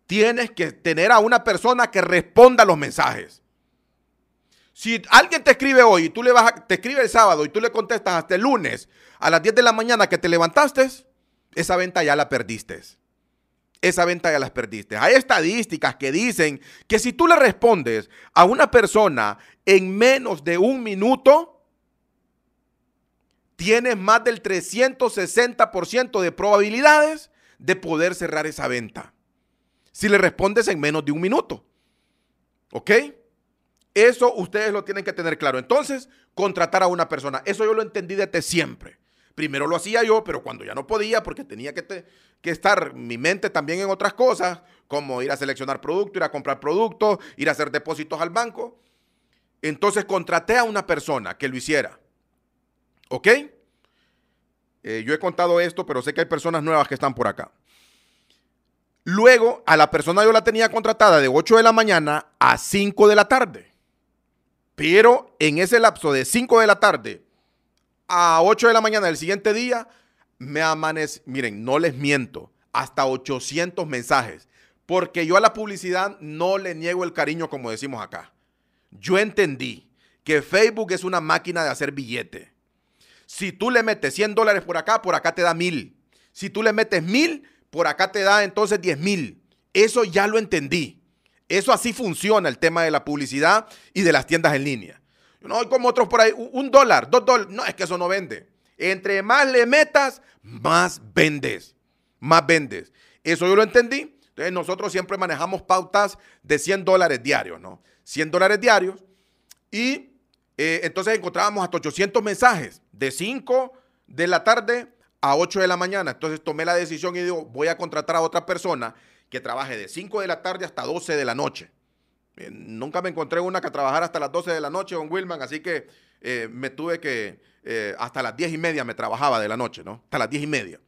Tienes que tener a una persona que responda a los mensajes. Si alguien te escribe hoy y tú le vas a, te escribe el sábado y tú le contestas hasta el lunes a las 10 de la mañana que te levantaste, esa venta ya la perdiste. Esa venta ya la perdiste. Hay estadísticas que dicen que si tú le respondes a una persona en menos de un minuto, tienes más del 360% de probabilidades de poder cerrar esa venta. Si le respondes en menos de un minuto. ¿Ok? Eso ustedes lo tienen que tener claro. Entonces, contratar a una persona. Eso yo lo entendí desde siempre. Primero lo hacía yo, pero cuando ya no podía, porque tenía que, estar mi mente también en otras cosas, como ir a seleccionar productos, ir a comprar productos, ir a hacer depósitos al banco, entonces contraté a una persona que lo hiciera. ¿Ok? Eh, yo he contado esto, pero sé que hay personas nuevas que están por acá. Luego, a la persona yo la tenía contratada de 8 de la mañana a 5 de la tarde. Pero en ese lapso de 5 de la tarde a 8 de la mañana del siguiente día, me amanece, miren, no les miento, hasta 800 mensajes. Porque yo a la publicidad no le niego el cariño como decimos acá yo entendí que Facebook es una máquina de hacer billete. Si tú le metes 100 dólares por acá, por acá te da mil. Si tú le metes mil, por acá te da entonces 10 mil. Eso ya lo entendí. Eso así funciona el tema de la publicidad y de las tiendas en línea. No hay como otros por ahí, un dólar, dos dólares. No, es que eso no vende. Entre más le metas, más vendes. Más vendes. Eso yo lo entendí. Entonces nosotros siempre manejamos pautas de 100 dólares diarios, ¿no? 100 dólares diarios. Y eh, entonces encontrábamos hasta 800 mensajes de 5 de la tarde a 8 de la mañana. Entonces tomé la decisión y digo, voy a contratar a otra persona que trabaje de 5 de la tarde hasta 12 de la noche. Eh, nunca me encontré una que trabajara hasta las 12 de la noche, don Wilman, así que eh, me tuve que, hasta las 10 y media me trabajaba de la noche, ¿no? Hasta las 10 y media.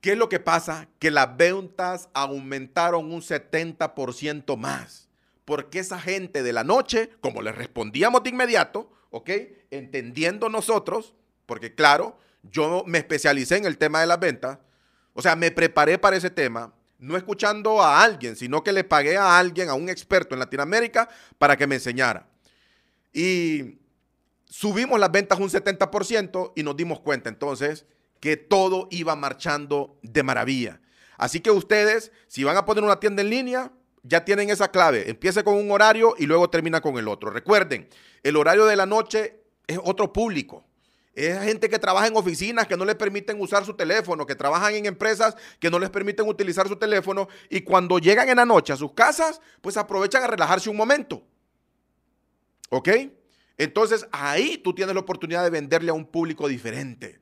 ¿Qué es lo que pasa? Que las ventas aumentaron un 70% más porque esa gente de la noche, como les respondíamos de inmediato, ¿ok? Entendiendo nosotros, porque claro, yo me especialicé en el tema de las ventas, o sea, me preparé para ese tema, no escuchando a alguien, sino que le pagué a alguien, a un experto en Latinoamérica, para que me enseñara. Y subimos las ventas un 70% y nos dimos cuenta entonces que todo iba marchando de maravilla. Así que ustedes, si van a poner una tienda en línea, ya tienen esa clave. Empiece con un horario y luego termina con el otro. Recuerden, el horario de la noche es otro público. Es gente que trabaja en oficinas que no les permiten usar su teléfono, que trabajan en empresas que no les permiten utilizar su teléfono y cuando llegan en la noche a sus casas, pues aprovechan a relajarse un momento. ¿Ok? Entonces ahí tú tienes la oportunidad de venderle a un público diferente.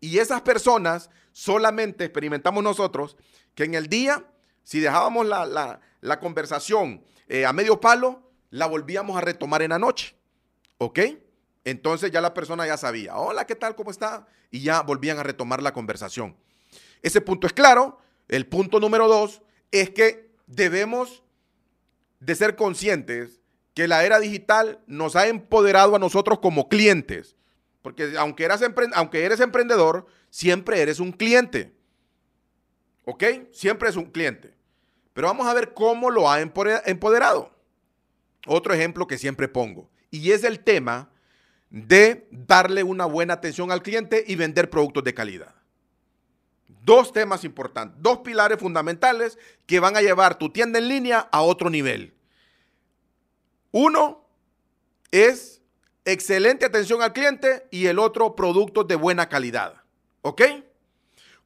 Y esas personas solamente experimentamos nosotros que en el día, si dejábamos la, la conversación eh, a medio palo, la volvíamos a retomar en la noche. ¿Ok? Entonces ya la persona ya sabía, hola, ¿qué tal? ¿Cómo está? Y ya volvían a retomar la conversación. Ese punto es claro. El punto número dos es que debemos de ser conscientes que la era digital nos ha empoderado a nosotros como clientes. Porque aunque eres, aunque eres emprendedor, siempre eres un cliente. ¿Ok? Siempre es un cliente. Pero vamos a ver cómo lo ha empoderado. Otro ejemplo que siempre pongo. Y es el tema de darle una buena atención al cliente y vender productos de calidad. Dos temas importantes, dos pilares fundamentales que van a llevar tu tienda en línea a otro nivel. Uno es excelente atención al cliente y el otro productos de buena calidad. ¿Ok?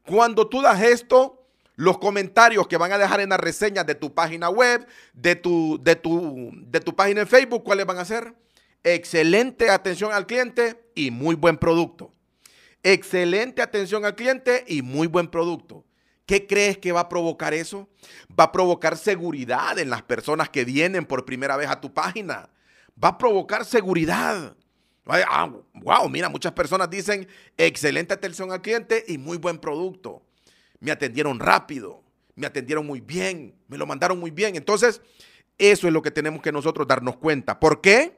Cuando tú das esto, los comentarios que van a dejar en las reseñas de tu página web, de tu, de tu, de tu página en Facebook, ¿cuáles van a ser? Excelente atención al cliente y muy buen producto. Excelente atención al cliente y muy buen producto. ¿Qué crees que va a provocar eso? Va a provocar seguridad en las personas que vienen por primera vez a tu página. Va a provocar seguridad. Ah, wow, mira, muchas personas dicen excelente atención al cliente y muy buen producto. Me atendieron rápido, me atendieron muy bien, me lo mandaron muy bien. Entonces, eso es lo que tenemos que nosotros darnos cuenta. ¿Por qué?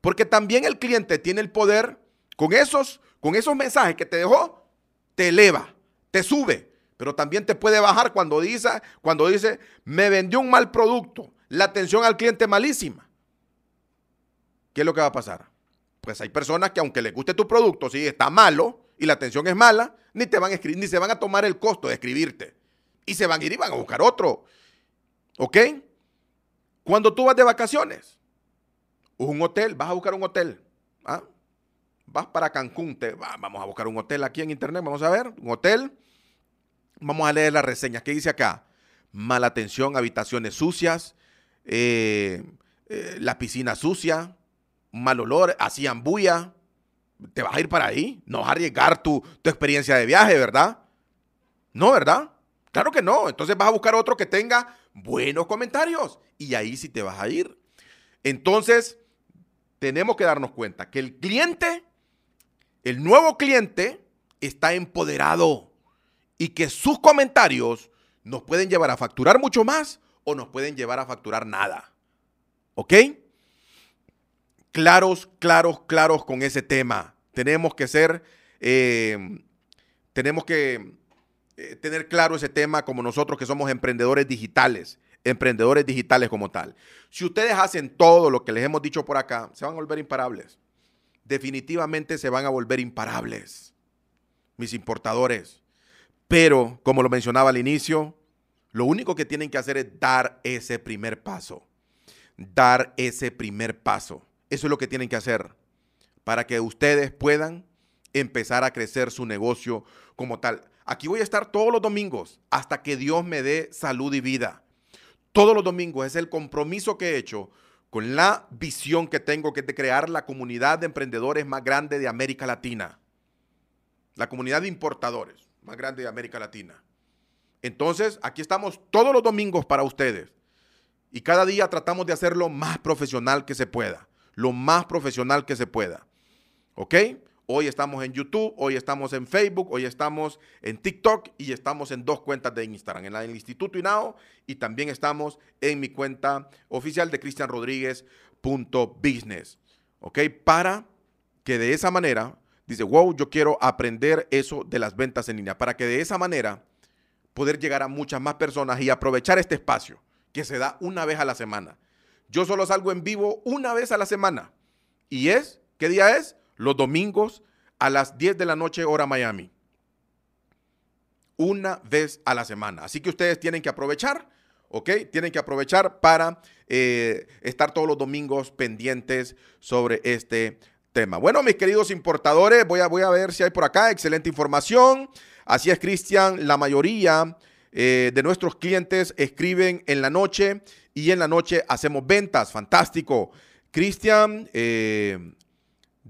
Porque también el cliente tiene el poder con esos, con esos mensajes que te dejó, te eleva, te sube, pero también te puede bajar cuando dice, cuando dice, me vendió un mal producto, la atención al cliente malísima. ¿Qué es lo que va a pasar? Pues hay personas que aunque les guste tu producto, si está malo y la atención es mala, ni te van a escribir, ni se van a tomar el costo de escribirte. Y se van a ir y van a buscar otro. ¿Ok? Cuando tú vas de vacaciones, un hotel, vas a buscar un hotel. ¿ah? Vas para Cancún, te, vamos a buscar un hotel aquí en internet, vamos a ver, un hotel. Vamos a leer las reseñas. ¿Qué dice acá? Mala atención, habitaciones sucias, eh, eh, la piscina sucia, mal olor, hacían bulla. ¿Te vas a ir para ahí? No vas a arriesgar tu, tu experiencia de viaje, ¿verdad? No, ¿verdad? Claro que no. Entonces vas a buscar otro que tenga buenos comentarios. Y ahí sí te vas a ir. Entonces, tenemos que darnos cuenta que el cliente, el nuevo cliente, está empoderado y que sus comentarios nos pueden llevar a facturar mucho más o nos pueden llevar a facturar nada. ¿Ok? Claros, claros, claros con ese tema. Tenemos que ser, eh, tenemos que eh, tener claro ese tema como nosotros que somos emprendedores digitales emprendedores digitales como tal. Si ustedes hacen todo lo que les hemos dicho por acá, se van a volver imparables. Definitivamente se van a volver imparables, mis importadores. Pero, como lo mencionaba al inicio, lo único que tienen que hacer es dar ese primer paso. Dar ese primer paso. Eso es lo que tienen que hacer para que ustedes puedan empezar a crecer su negocio como tal. Aquí voy a estar todos los domingos hasta que Dios me dé salud y vida todos los domingos es el compromiso que he hecho con la visión que tengo, que es de crear la comunidad de emprendedores más grande de América Latina. La comunidad de importadores más grande de América Latina. Entonces, aquí estamos todos los domingos para ustedes. Y cada día tratamos de hacerlo más profesional que se pueda. Lo más profesional que se pueda. ¿Ok? Hoy estamos en YouTube, hoy estamos en Facebook, hoy estamos en TikTok y estamos en dos cuentas de Instagram, en la del Instituto INAO y también estamos en mi cuenta oficial de cristianrodríguez.business. ¿Ok? Para que de esa manera, dice, wow, yo quiero aprender eso de las ventas en línea, para que de esa manera poder llegar a muchas más personas y aprovechar este espacio que se da una vez a la semana. Yo solo salgo en vivo una vez a la semana. ¿Y es? ¿Qué día es? Los domingos a las 10 de la noche hora Miami. Una vez a la semana. Así que ustedes tienen que aprovechar, ¿ok? Tienen que aprovechar para eh, estar todos los domingos pendientes sobre este tema. Bueno, mis queridos importadores, voy a, voy a ver si hay por acá excelente información. Así es, Cristian, la mayoría eh, de nuestros clientes escriben en la noche y en la noche hacemos ventas. Fantástico. Cristian, eh,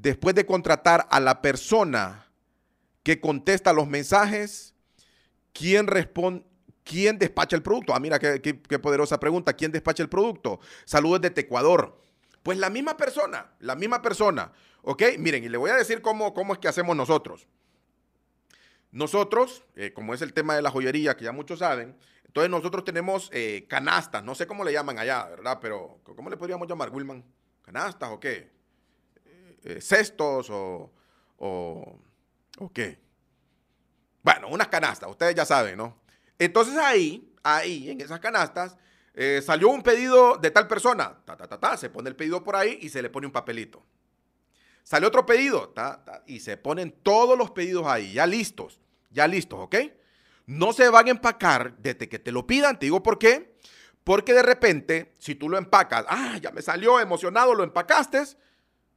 después de contratar a la persona que contesta los mensajes, ¿quién responde? ¿Quién despacha el producto? Ah, mira qué, poderosa pregunta. ¿Quién despacha el producto? Saludos desde Ecuador. Pues la misma persona, la misma persona. ¿Ok? Miren, y le voy a decir cómo, cómo es que hacemos nosotros. nosotros, eh, como es el tema de la joyería, que ya muchos saben, entonces nosotros tenemos eh, canastas, no sé cómo le llaman allá, ¿verdad? Pero, ¿cómo le podríamos llamar, Wilman? ¿Canastas o qué? Eh, ¿Cestos o, o, o qué? Bueno, unas canastas, ustedes ya saben, ¿no? Entonces ahí, ahí, en esas canastas, salió un pedido de tal persona, ta, ta, ta, ta, se pone el pedido por ahí y se le pone un papelito. Sale otro pedido y se ponen todos los pedidos ahí, ya listos, ya listos, ¿ok? No se van a empacar desde que te lo pidan, te digo por qué. Porque de repente, si tú lo empacas, ah, ya me salió emocionado, lo empacaste,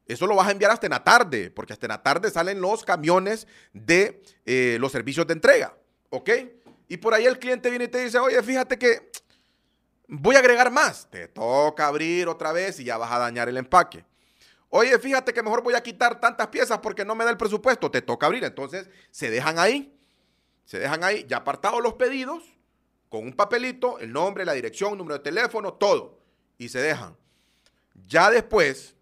eso lo vas a enviar hasta en la tarde, porque hasta en la tarde salen los camiones de eh, los servicios de entrega, ¿ok? Y por ahí el cliente viene y te dice, oye, fíjate que voy a agregar más. Te toca abrir otra vez y ya vas a dañar el empaque. Oye, fíjate que mejor voy a quitar tantas piezas porque no me da el presupuesto. Te toca abrir. Entonces se dejan ahí. Se dejan ahí ya apartados los pedidos con un papelito, el nombre, la dirección, número de teléfono, todo. Y se dejan. Ya después,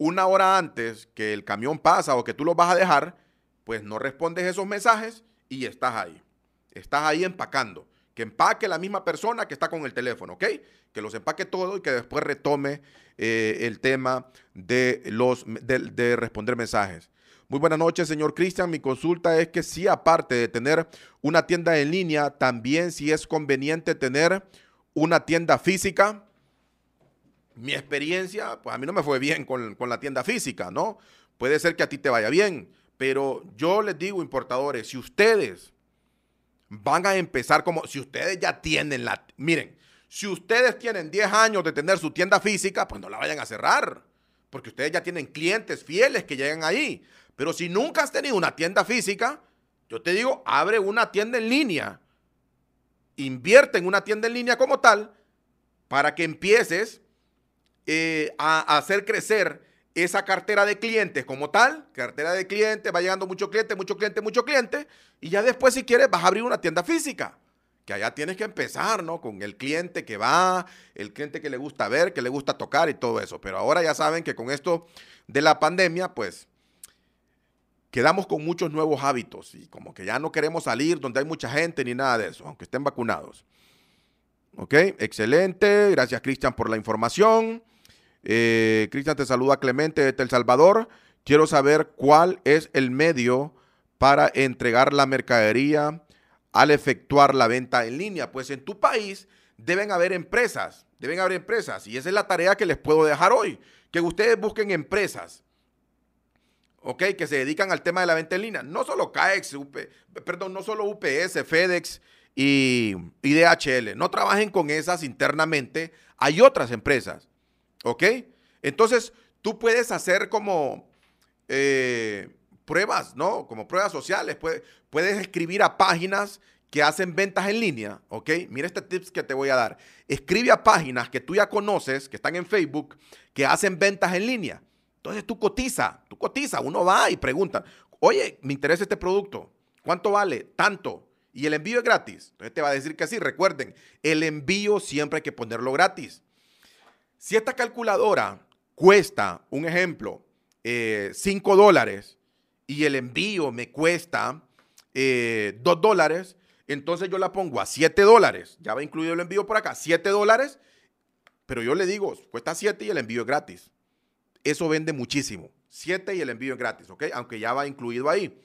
una hora antes que el camión pasa o que tú los vas a dejar, pues no respondes esos mensajes y estás ahí. Estás ahí empacando que empaque la misma persona que está con el teléfono, ¿ok? Que los empaque todo y que después retome eh, el tema de, los, de, responder mensajes. Muy buenas noches, señor Cristian. Mi consulta es que si aparte de tener una tienda en línea, también si es conveniente tener una tienda física. Mi experiencia, pues a mí no me fue bien con, con la tienda física, ¿no? Puede ser que a ti te vaya bien, pero yo les digo, importadores, si ustedes van a empezar como, si ustedes ya tienen la, miren, si ustedes tienen 10 años de tener su tienda física, pues no la vayan a cerrar, porque ustedes ya tienen clientes fieles que llegan ahí. Pero si nunca has tenido una tienda física, yo te digo, abre una tienda en línea, invierte en una tienda en línea como tal, para que empieces eh, a hacer crecer esa cartera de clientes como tal, cartera de clientes, va llegando mucho cliente, mucho cliente, mucho cliente, y ya después si quieres vas a abrir una tienda física, que allá tienes que empezar, ¿no? Con el cliente que va, el cliente que le gusta ver, que le gusta tocar y todo eso. Pero ahora ya saben que con esto de la pandemia, pues quedamos con muchos nuevos hábitos y como que ya no queremos salir donde hay mucha gente ni nada de eso, aunque estén vacunados. Ok, excelente. Gracias Cristian por la información. Eh, Cristian te saluda Clemente de El Salvador. Quiero saber cuál es el medio para entregar la mercadería al efectuar la venta en línea. Pues en tu país deben haber empresas, deben haber empresas. Y esa es la tarea que les puedo dejar hoy. Que ustedes busquen empresas, ¿ok? Que se dedican al tema de la venta en línea. No solo CAEX, perdón, no solo UPS, FedEx y, y DHL. No trabajen con esas internamente. Hay otras empresas ¿Ok? Entonces, tú puedes hacer como eh, pruebas, ¿no? Como pruebas sociales. Puedes, escribir a páginas que hacen ventas en línea, ¿ok? Mira este tips que te voy a dar. Escribe a páginas que tú ya conoces, que están en Facebook, que hacen ventas en línea. Entonces tú cotiza, tú cotiza, uno va y pregunta, oye, me interesa este producto, ¿cuánto vale? Tanto. Y el envío es gratis. Entonces te va a decir que sí. Recuerden, el envío siempre hay que ponerlo gratis. Si esta calculadora cuesta, un ejemplo, 5 eh, dólares y el envío me cuesta 2 eh, dólares, entonces yo la pongo a 7 dólares. Ya va incluido el envío por acá, 7 dólares, pero yo le digo, cuesta 7 y el envío es gratis. Eso vende muchísimo. 7 y el envío es gratis, ¿ok? Aunque ya va incluido ahí.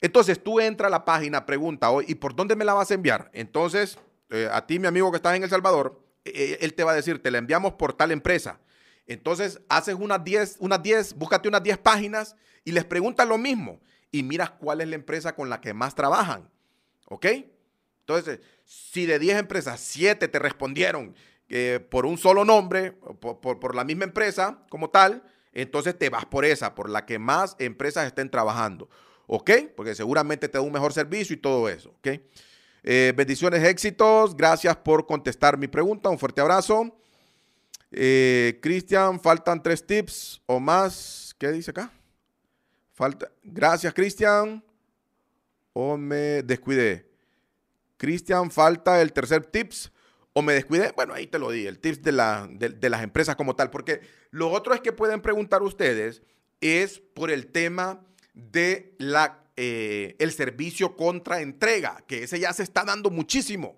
Entonces tú entras a la página, pregunta, ¿y por dónde me la vas a enviar? Entonces, eh, a ti, mi amigo que estás en El Salvador, él te va a decir, te la enviamos por tal empresa. Entonces haces unas 10, unas 10, búscate unas 10 páginas y les preguntas lo mismo y miras cuál es la empresa con la que más trabajan. ¿Ok? Entonces, si de 10 empresas, 7 te respondieron eh, por un solo nombre, por, por, la misma empresa como tal, entonces te vas por esa, por la que más empresas estén trabajando. ¿Ok? Porque seguramente te da un mejor servicio y todo eso. ¿Ok? Eh, bendiciones, éxitos. Gracias por contestar mi pregunta. Un fuerte abrazo. Eh, Cristian, faltan tres tips o más. ¿Qué dice acá? Falta. Gracias, Cristian. O me descuidé. Cristian, falta el tercer tips. O me descuidé. Bueno, ahí te lo di. El tips de, la, de las empresas como tal. Porque lo otro es que pueden preguntar ustedes es por el tema de la eh, el servicio contra entrega, que ese ya se está dando muchísimo.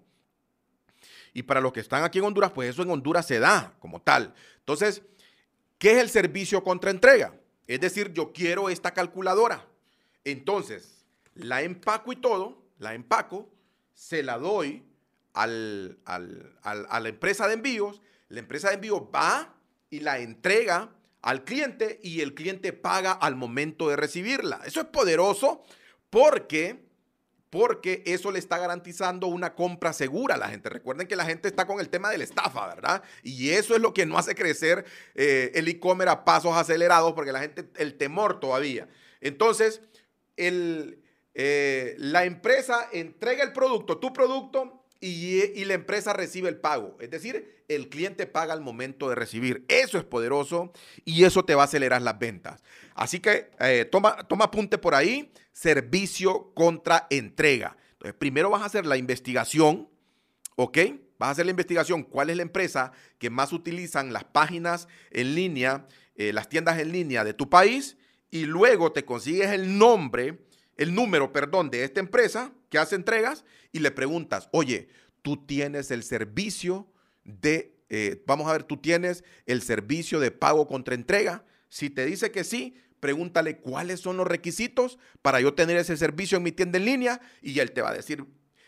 Y para los que están aquí en Honduras, pues eso en Honduras se da como tal. Entonces, ¿qué es el servicio contra entrega? Es decir, yo quiero esta calculadora. Entonces, la empaco y todo, la empaco, se la doy al, a la empresa de envíos. La empresa de envíos va y la entrega al cliente y el cliente paga al momento de recibirla. Eso es poderoso porque porque eso le está garantizando una compra segura a la gente. Recuerden que la gente está con el tema de la estafa, ¿verdad? Y eso es lo que no hace crecer eh, el e-commerce a pasos acelerados, porque la gente, el temor todavía. Entonces, eh, la empresa entrega el producto, tu producto, y, la empresa recibe el pago. Es decir, el cliente paga al momento de recibir. Eso es poderoso y eso te va a acelerar las ventas. Así que eh, toma, toma apunte por ahí, servicio contra entrega. Entonces, primero vas a hacer la investigación, ¿ok? Vas a hacer la investigación, cuál es la empresa que más utilizan las páginas en línea, eh, las tiendas en línea de tu país, y luego te consigues el nombre el número, perdón, de esta empresa que hace entregas y le preguntas, oye, tú tienes el servicio de, eh, vamos a ver, tú tienes el servicio de pago contra entrega. Si te dice que sí, pregúntale cuáles son los requisitos para yo tener ese servicio en mi tienda en línea y él te va a decir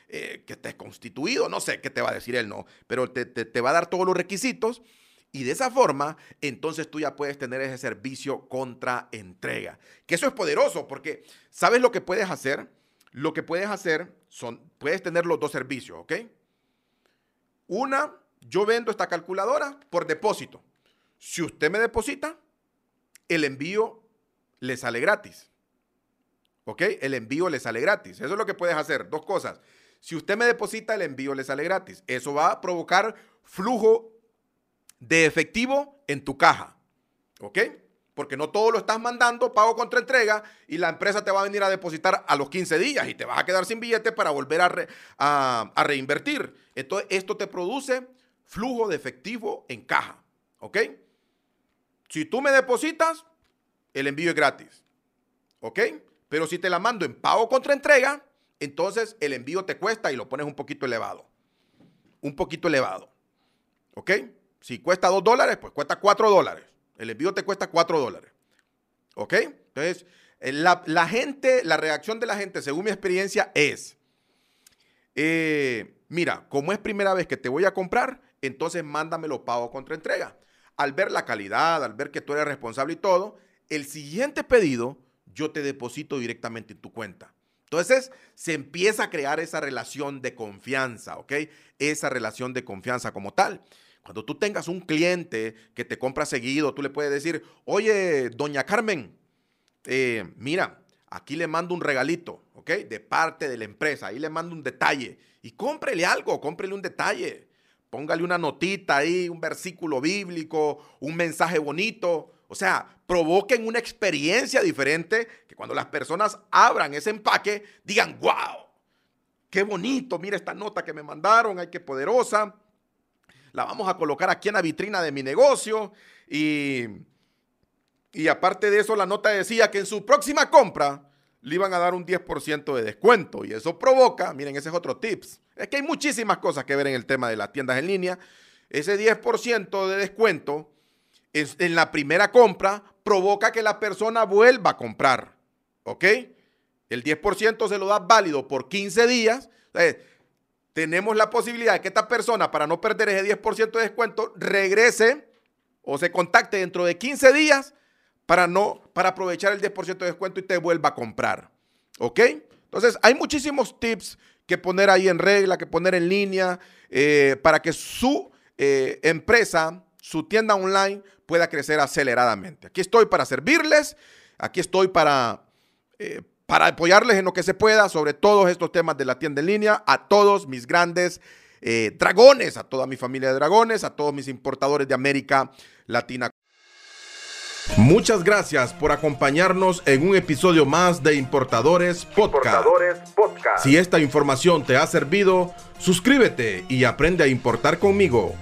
eh, que estés constituido, no sé qué te va a decir él, no, pero te, te va a dar todos los requisitos y de esa forma, entonces tú ya puedes tener ese servicio contra entrega. Que eso es poderoso porque ¿sabes lo que puedes hacer? Lo que puedes hacer son, puedes tener los dos servicios, ¿ok? Una, yo vendo esta calculadora por depósito. Si usted me deposita, el envío le sale gratis. ¿Ok? El envío le sale gratis. Eso es lo que puedes hacer. Dos cosas. Si usted me deposita, el envío le sale gratis. Eso va a provocar flujo de efectivo en tu caja. ¿Ok? Porque no todo lo estás mandando pago contra entrega y la empresa te va a venir a depositar a los 15 días y te vas a quedar sin billete para volver a, a, reinvertir. Entonces, esto te produce flujo de efectivo en caja. ¿Ok? Si tú me depositas, el envío es gratis. ¿Ok? Pero si te la mando en pago contra entrega, entonces el envío te cuesta y lo pones un poquito elevado. Un poquito elevado. ¿Ok? Si cuesta 2 dólares, pues cuesta 4 dólares. El envío te cuesta 4 dólares. ¿Ok? Entonces, la, gente, la reacción de la gente, según mi experiencia, es, eh, mira, como es primera vez que te voy a comprar, entonces mándamelo pago contra entrega. Al ver la calidad, al ver que tú eres responsable y todo, el siguiente pedido yo te deposito directamente en tu cuenta. Entonces se empieza a crear esa relación de confianza, ¿ok? Esa relación de confianza como tal. Cuando tú tengas un cliente que te compra seguido, tú le puedes decir, oye, doña Carmen, eh, mira, aquí le mando un regalito, ¿ok? De parte de la empresa, ahí le mando un detalle. Y cómprele algo, cómprele un detalle. Póngale una notita ahí, un versículo bíblico, un mensaje bonito. O sea, provoquen una experiencia diferente que cuando las personas abran ese empaque digan, wow, qué bonito, mira esta nota que me mandaron, ay, qué poderosa la vamos a colocar aquí en la vitrina de mi negocio. Y, y aparte de eso, la nota decía que en su próxima compra le iban a dar un 10% de descuento. Y eso provoca, miren, ese es otro tips. Es que hay muchísimas cosas que ver en el tema de las tiendas en línea. Ese 10% de descuento en la primera compra provoca que la persona vuelva a comprar. ¿Ok? El 10% se lo da válido por 15 días tenemos la posibilidad de que esta persona, para no perder ese 10% de descuento, regrese o se contacte dentro de 15 días para, no, para aprovechar el 10% de descuento y te vuelva a comprar. ¿Ok? Entonces, hay muchísimos tips que poner ahí en regla, que poner en línea, eh, para que su eh, empresa, su tienda online pueda crecer aceleradamente. Aquí estoy para servirles, aquí estoy para, eh, para apoyarles en lo que se pueda sobre todos estos temas de la tienda en línea, a todos mis grandes eh, dragones, a toda mi familia de dragones, a todos mis importadores de América Latina. Muchas gracias por acompañarnos en un episodio más de Importadores Podcast. Si esta información te ha servido, suscríbete y aprende a importar conmigo.